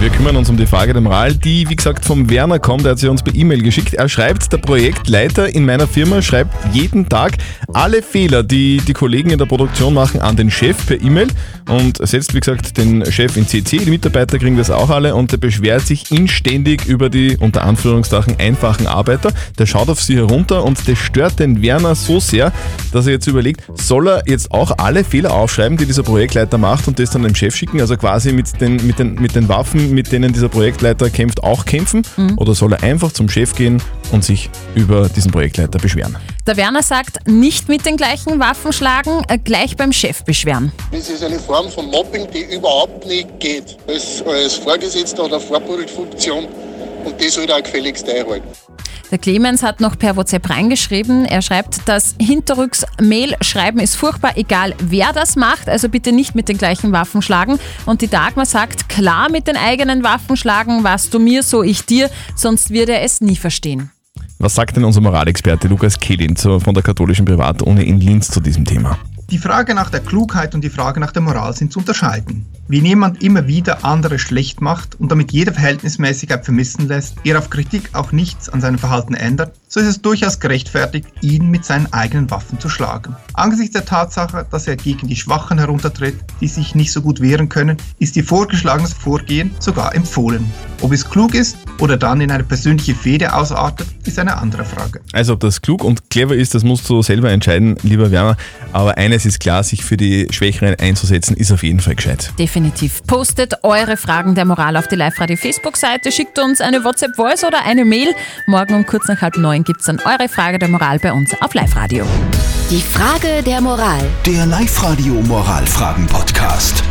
Wir kümmern uns um die Frage der Moral, die wie gesagt vom Werner kommt. Er hat sie uns per E-Mail geschickt. Er schreibt, der Projektleiter in meiner Firma schreibt jeden Tag alle Fehler, die die Kollegen in der Produktion machen, an den Chef per E-Mail und setzt wie gesagt den Chef in CC. Die Mitarbeiter kriegen das auch alle und der beschwert sich inständig über die unter Anführungszeichen einfachen Arbeiter. Der schaut auf sie herunter und das stört den Werner so sehr, dass er jetzt überlegt, soll er jetzt auch alle Fehler aufschreiben, die dieser Projektleiter macht und das dann dem Chef schicken, also quasi mit den, mit den, mit den Waffen mit denen dieser Projektleiter kämpft, auch kämpfen? Oder soll er einfach zum Chef gehen und sich über diesen Projektleiter beschweren? Der Werner sagt, nicht mit den gleichen Waffen schlagen, äh, gleich beim Chef beschweren. Das ist eine Form von Mobbing, die überhaupt nicht geht. Als, als Vorgesetzter oder Vorbildfunktion und das sollte er auch gefälligst einhalten. Der Clemens hat noch per WhatsApp reingeschrieben. Er schreibt, das hinterrücks Mail schreiben ist furchtbar, egal wer das macht. Also bitte nicht mit den gleichen Waffen schlagen. Und die Dagmar sagt, klar mit den eigenen Waffen schlagen, was du mir, so ich dir, sonst wird er es nie verstehen. Was sagt denn unser Moralexperte Lukas Kehlin von der katholischen Privatuni in Linz zu diesem Thema? Die Frage nach der Klugheit und die Frage nach der Moral sind zu unterscheiden. Wenn jemand immer wieder andere schlecht macht und damit jede Verhältnismäßigkeit vermissen lässt, er auf Kritik auch nichts an seinem Verhalten ändert, so ist es durchaus gerechtfertigt, ihn mit seinen eigenen Waffen zu schlagen. Angesichts der Tatsache, dass er gegen die Schwachen heruntertritt, die sich nicht so gut wehren können, ist ihr vorgeschlagenes Vorgehen sogar empfohlen. Ob es klug ist oder dann in eine persönliche Fehde ausartet, ist eine andere Frage. Also ob das klug und clever ist, das musst du selber entscheiden, lieber Werner. Aber eines ist klar, sich für die Schwächeren einzusetzen, ist auf jeden Fall gescheit. Definitiv. Postet eure Fragen der Moral auf die Live-Radio Facebook-Seite, schickt uns eine WhatsApp-Voice oder eine Mail. Morgen um kurz nach halb neun gibt es dann eure Frage der Moral bei uns auf Live-Radio. Die Frage der Moral. Der Live-Radio Moralfragen-Podcast.